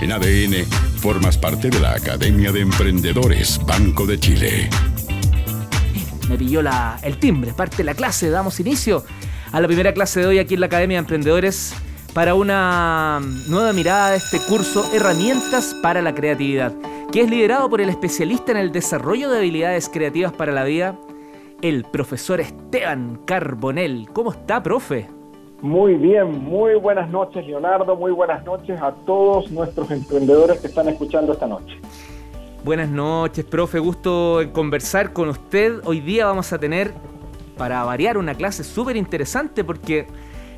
En ADN, formas parte de la Academia de Emprendedores Banco de Chile. Me pilló la, el timbre, parte de la clase. Damos inicio a la primera clase de hoy aquí en la Academia de Emprendedores para una nueva mirada de este curso Herramientas para la Creatividad, que es liderado por el especialista en el desarrollo de habilidades creativas para la vida, el profesor Esteban Carbonell. ¿Cómo está, profe? Muy bien, muy buenas noches Leonardo, muy buenas noches a todos nuestros emprendedores que están escuchando esta noche. Buenas noches, profe, gusto en conversar con usted. Hoy día vamos a tener, para variar, una clase súper interesante porque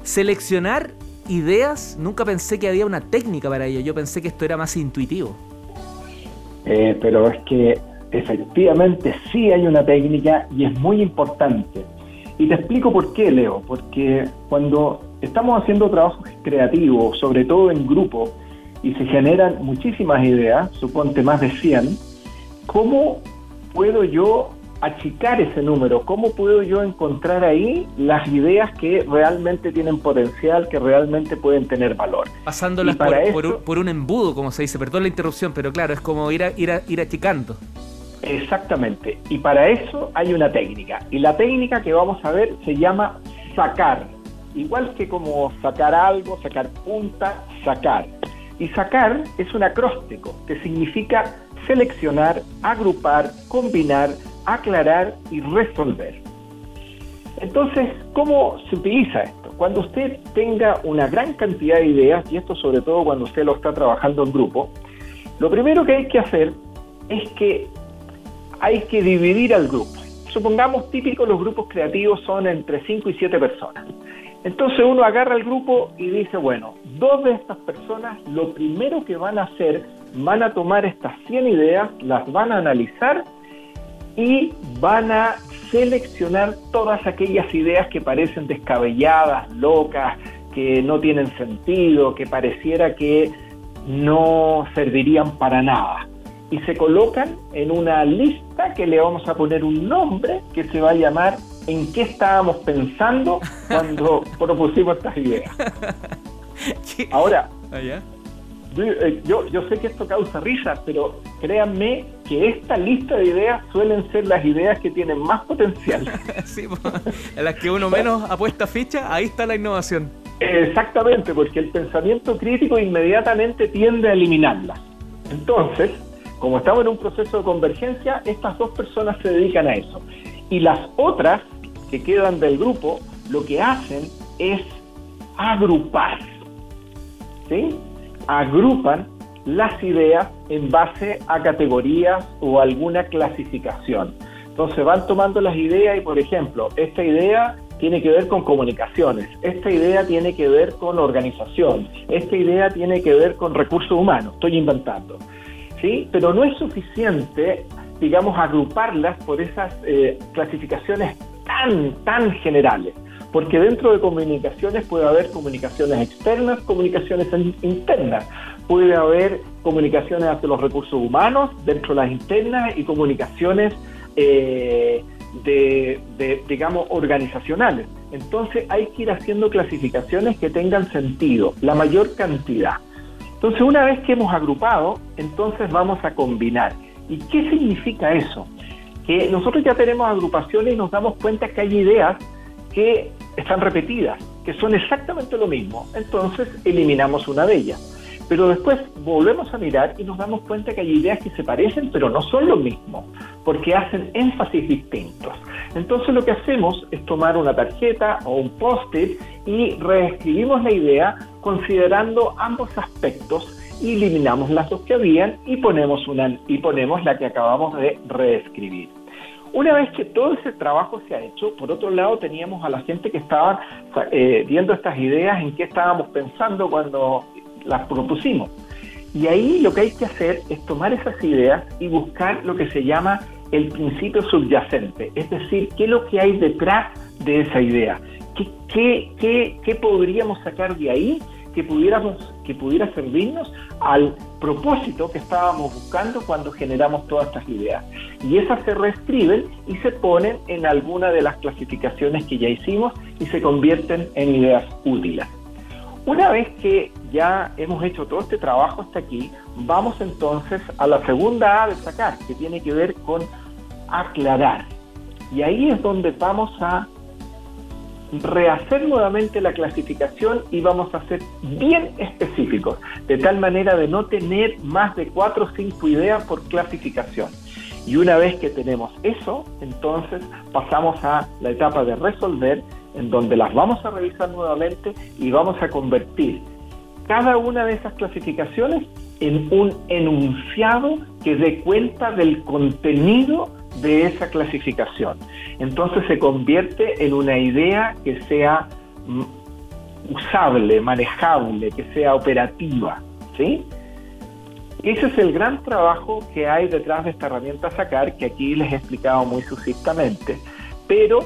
seleccionar ideas, nunca pensé que había una técnica para ello, yo pensé que esto era más intuitivo. Eh, pero es que efectivamente sí hay una técnica y es muy importante. Y te explico por qué, Leo, porque cuando estamos haciendo trabajos creativos, sobre todo en grupo, y se generan muchísimas ideas, suponte más de 100, ¿cómo puedo yo achicar ese número? ¿Cómo puedo yo encontrar ahí las ideas que realmente tienen potencial, que realmente pueden tener valor? Pasándolas por, un, embudo, como se dice, perdón la interrupción, pero claro, es como ir, a, ir, a, ir achicando. Exactamente. Y para eso hay una técnica. Y la técnica que vamos a ver se llama sacar. Igual que como sacar algo, sacar punta, sacar. Y sacar es un acróstico que significa seleccionar, agrupar, combinar, aclarar y resolver. Entonces, ¿cómo se utiliza esto? Cuando usted tenga una gran cantidad de ideas, y esto sobre todo cuando usted lo está trabajando en grupo, lo primero que hay que hacer es que hay que dividir al grupo. Supongamos típico los grupos creativos son entre 5 y 7 personas. Entonces uno agarra el grupo y dice, bueno, dos de estas personas lo primero que van a hacer, van a tomar estas 100 ideas, las van a analizar y van a seleccionar todas aquellas ideas que parecen descabelladas, locas, que no tienen sentido, que pareciera que no servirían para nada y se colocan en una lista que le vamos a poner un nombre que se va a llamar ¿En qué estábamos pensando cuando propusimos estas ideas? Ahora, ah, eh, yo, yo sé que esto causa risa, pero créanme que esta lista de ideas suelen ser las ideas que tienen más potencial. sí, en las que uno menos apuesta ficha, ahí está la innovación. Exactamente, porque el pensamiento crítico inmediatamente tiende a eliminarlas. Entonces, como estamos en un proceso de convergencia, estas dos personas se dedican a eso. Y las otras que quedan del grupo, lo que hacen es agrupar. ¿Sí? Agrupan las ideas en base a categorías o alguna clasificación. Entonces van tomando las ideas y, por ejemplo, esta idea tiene que ver con comunicaciones, esta idea tiene que ver con organización, esta idea tiene que ver con recursos humanos, estoy inventando. ¿Sí? Pero no es suficiente, digamos, agruparlas por esas eh, clasificaciones tan, tan generales, porque dentro de comunicaciones puede haber comunicaciones externas, comunicaciones internas, puede haber comunicaciones hacia los recursos humanos dentro de las internas y comunicaciones eh, de, digamos, organizacionales. Entonces hay que ir haciendo clasificaciones que tengan sentido, la mayor cantidad. Entonces, una vez que hemos agrupado, entonces vamos a combinar. ¿Y qué significa eso? Que nosotros ya tenemos agrupaciones y nos damos cuenta que hay ideas que están repetidas, que son exactamente lo mismo. Entonces, eliminamos una de ellas. Pero después volvemos a mirar y nos damos cuenta que hay ideas que se parecen, pero no son lo mismo, porque hacen énfasis distintos. Entonces lo que hacemos es tomar una tarjeta o un post-it y reescribimos la idea considerando ambos aspectos y eliminamos las dos que habían y ponemos, una, y ponemos la que acabamos de reescribir. Una vez que todo ese trabajo se ha hecho, por otro lado teníamos a la gente que estaba eh, viendo estas ideas, en qué estábamos pensando cuando las propusimos. Y ahí lo que hay que hacer es tomar esas ideas y buscar lo que se llama el principio subyacente, es decir, qué es lo que hay detrás de esa idea, qué, qué, qué, podríamos sacar de ahí que, pudiéramos, que pudiera servirnos al propósito que estábamos buscando cuando generamos todas estas ideas. Y esas se reescriben y se ponen en alguna de las clasificaciones que ya hicimos y se convierten en ideas útiles. Una vez que ya hemos hecho todo este trabajo hasta aquí, vamos entonces a la segunda A de sacar, que tiene que ver con aclarar. Y ahí es donde vamos a rehacer nuevamente la clasificación y vamos a ser bien específicos, de tal manera de no tener más de cuatro o cinco ideas por clasificación. Y una vez que tenemos eso, entonces pasamos a la etapa de resolver, en donde las vamos a revisar nuevamente y vamos a convertir cada una de esas clasificaciones en un enunciado que dé cuenta del contenido de esa clasificación. Entonces se convierte en una idea que sea mm, usable, manejable, que sea operativa. ¿sí? Ese es el gran trabajo que hay detrás de esta herramienta Sacar, que aquí les he explicado muy sucintamente. Pero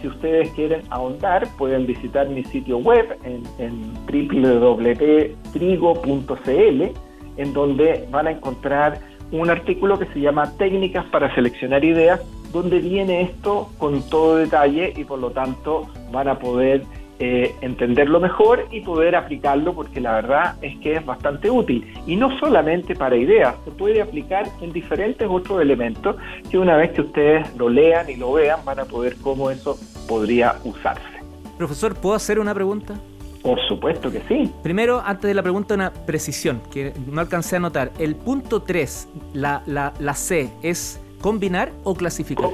si ustedes quieren ahondar, pueden visitar mi sitio web en, en www.trigo.cl, en donde van a encontrar un artículo que se llama Técnicas para seleccionar ideas, donde viene esto con todo detalle y por lo tanto van a poder eh, entenderlo mejor y poder aplicarlo porque la verdad es que es bastante útil. Y no solamente para ideas, se puede aplicar en diferentes otros elementos que una vez que ustedes lo lean y lo vean van a poder cómo eso podría usarse. Profesor, ¿puedo hacer una pregunta? Por supuesto que sí. Primero, antes de la pregunta, una precisión que no alcancé a notar. El punto 3, la, la, la C, ¿es combinar o clasificar?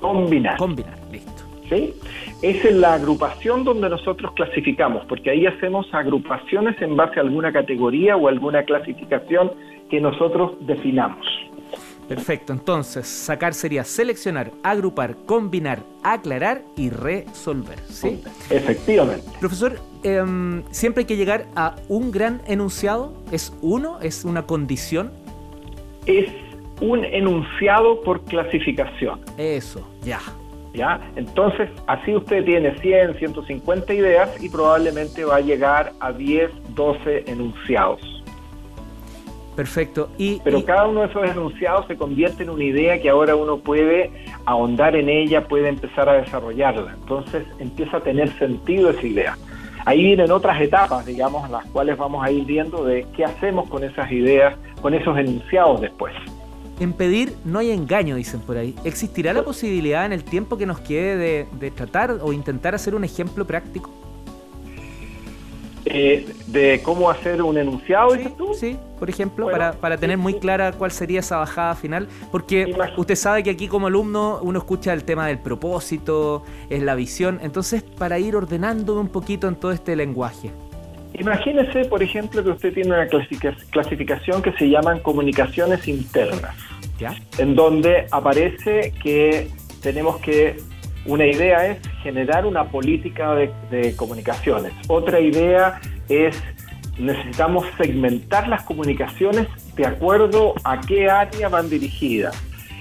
combinar. Combinar, listo. ¿Sí? Esa es la agrupación donde nosotros clasificamos, porque ahí hacemos agrupaciones en base a alguna categoría o alguna clasificación que nosotros definamos. Perfecto, entonces sacar sería seleccionar, agrupar, combinar, aclarar y resolver. ¿sí? Efectivamente. Profesor, em, siempre hay que llegar a un gran enunciado. ¿Es uno? ¿Es una condición? Es un enunciado por clasificación. Eso, ya. ¿Ya? Entonces, así usted tiene 100, 150 ideas y probablemente va a llegar a 10, 12 enunciados. Perfecto. Y, Pero cada uno de esos enunciados se convierte en una idea que ahora uno puede ahondar en ella, puede empezar a desarrollarla. Entonces empieza a tener sentido esa idea. Ahí vienen otras etapas, digamos, las cuales vamos a ir viendo de qué hacemos con esas ideas, con esos enunciados después. En pedir no hay engaño, dicen por ahí. ¿Existirá la posibilidad en el tiempo que nos quede de, de tratar o intentar hacer un ejemplo práctico? Eh, de cómo hacer un enunciado, sí, tú? Sí, por ejemplo, para, para, tener muy clara cuál sería esa bajada final, porque usted sabe que aquí como alumno uno escucha el tema del propósito, es la visión, entonces para ir ordenándome un poquito en todo este lenguaje. Imagínese, por ejemplo, que usted tiene una clasificación que se llaman comunicaciones internas, ¿Ya? en donde aparece que tenemos que una idea es generar una política de, comunicaciones. Otra idea es necesitamos segmentar las comunicaciones de acuerdo a qué área van dirigidas.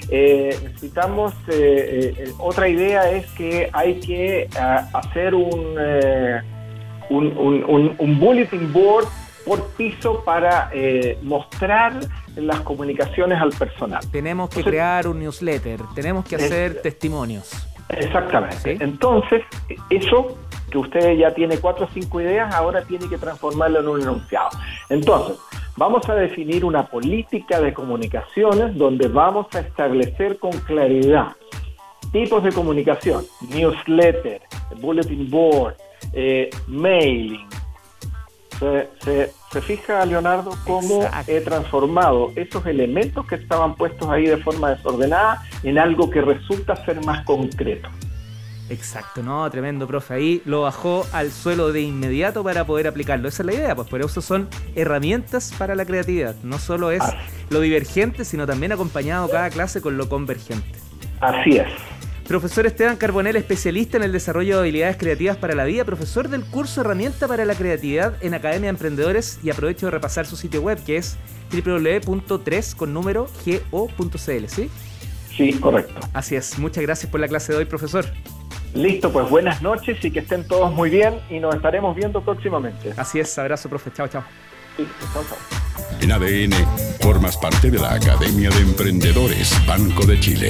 Eh, necesitamos, eh, eh, otra idea es que hay que hacer un, un, un, bulletin board por piso para mostrar las comunicaciones al personal. Tenemos que crear un newsletter, tenemos que hacer testimonios. Exactamente. Entonces, eso que usted ya tiene cuatro o cinco ideas, ahora tiene que transformarlo en un enunciado. Entonces, vamos a definir una política de comunicaciones donde vamos a establecer con claridad tipos de comunicación, newsletter, bulletin board, eh, mailing, se, se, fija, Leonardo, cómo he transformado esos elementos que estaban puestos ahí de forma desordenada en algo que resulta ser más concreto. Exacto, no, tremendo, profe. Ahí lo bajó al suelo de inmediato para poder aplicarlo. Esa es la idea, pues por eso son herramientas para la creatividad. No solo es lo divergente, sino también acompañado cada clase con lo convergente. Así es. Profesor Esteban Carbonell, especialista en el desarrollo de habilidades creativas para la vida, profesor del curso Herramienta para la Creatividad en Academia de Emprendedores y aprovecho de repasar su sitio web que es www.3 con número go.cl, ¿sí? Sí, correcto. Así es. Muchas gracias por la clase de hoy, profesor. Listo, pues buenas noches y que estén todos muy bien y nos estaremos viendo próximamente. Así es, abrazo, profe. Chao, chao. Sí, chao, chao. En ADN, formas parte de la Academia de Emprendedores Banco de Chile.